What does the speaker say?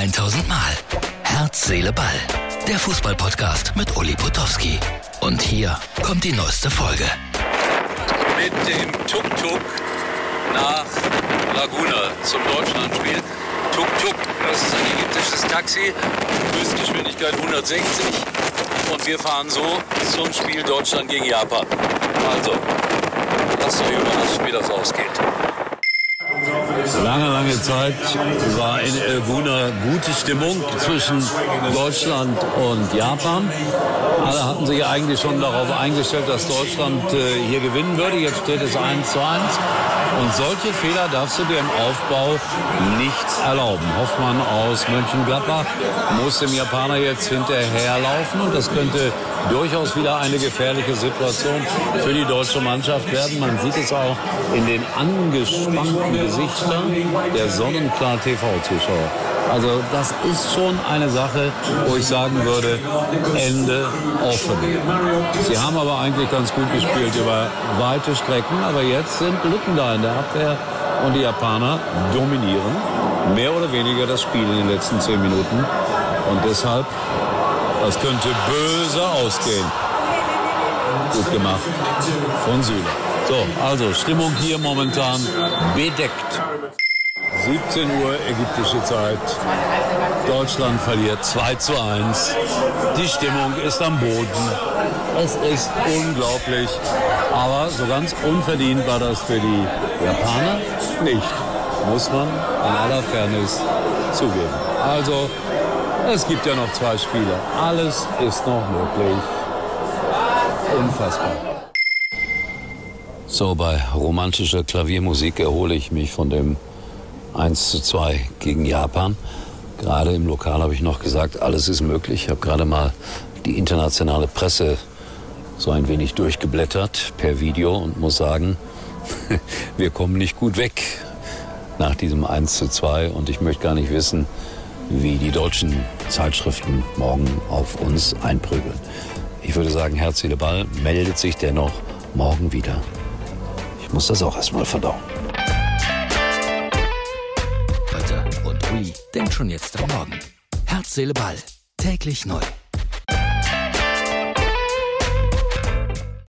1000 Mal. Herz, Seele, Ball. Der Fußballpodcast mit Uli Potowski. Und hier kommt die neueste Folge. Mit dem Tuk-Tuk nach Laguna zum Deutschlandspiel. Tuk-Tuk, das ist ein ägyptisches Taxi, Höchstgeschwindigkeit 160. Und wir fahren so zum Spiel Deutschland gegen Japan. Also, lasst euch überraschen, wie das ausgeht. Lange, lange Zeit war in Elguna gute Stimmung zwischen Deutschland und Japan. Alle hatten sich eigentlich schon darauf eingestellt, dass Deutschland äh, hier gewinnen würde. Jetzt steht es 1 zu 1. Und solche Fehler darfst du dir im Aufbau nicht erlauben. Hoffmann aus Mönchengladbach muss dem Japaner jetzt hinterherlaufen und das könnte durchaus wieder eine gefährliche Situation für die deutsche Mannschaft werden. Man sieht es auch in den angespannten Gesichtern der Sonnenklar TV-Zuschauer. Also das ist schon eine Sache, wo ich sagen würde, Ende offen. Sie haben aber eigentlich ganz gut gespielt über weite Strecken, aber jetzt sind Lücken da in der Abwehr und die Japaner dominieren mehr oder weniger das Spiel in den letzten zehn Minuten. Und deshalb, das könnte böse ausgehen. Gut gemacht von Süle. So, also Stimmung hier momentan bedeckt. 17 Uhr ägyptische Zeit. Deutschland verliert 2 zu 1. Die Stimmung ist am Boden. Es ist unglaublich. Aber so ganz unverdient war das für die Japaner nicht. Muss man in aller Fairness zugeben. Also, es gibt ja noch zwei Spiele. Alles ist noch möglich. Unfassbar. So, bei romantischer Klaviermusik erhole ich mich von dem 1 zu 2 gegen Japan. Gerade im Lokal habe ich noch gesagt, alles ist möglich. Ich habe gerade mal die internationale Presse so ein wenig durchgeblättert per Video und muss sagen, wir kommen nicht gut weg nach diesem 1 zu 2 und ich möchte gar nicht wissen, wie die deutschen Zeitschriften morgen auf uns einprügeln. Ich würde sagen, Herz, Seele, Ball meldet sich dennoch morgen wieder. Ich muss das auch erstmal verdauen. Uli denkt schon jetzt am Morgen. Herz, Seele, Ball. Täglich neu.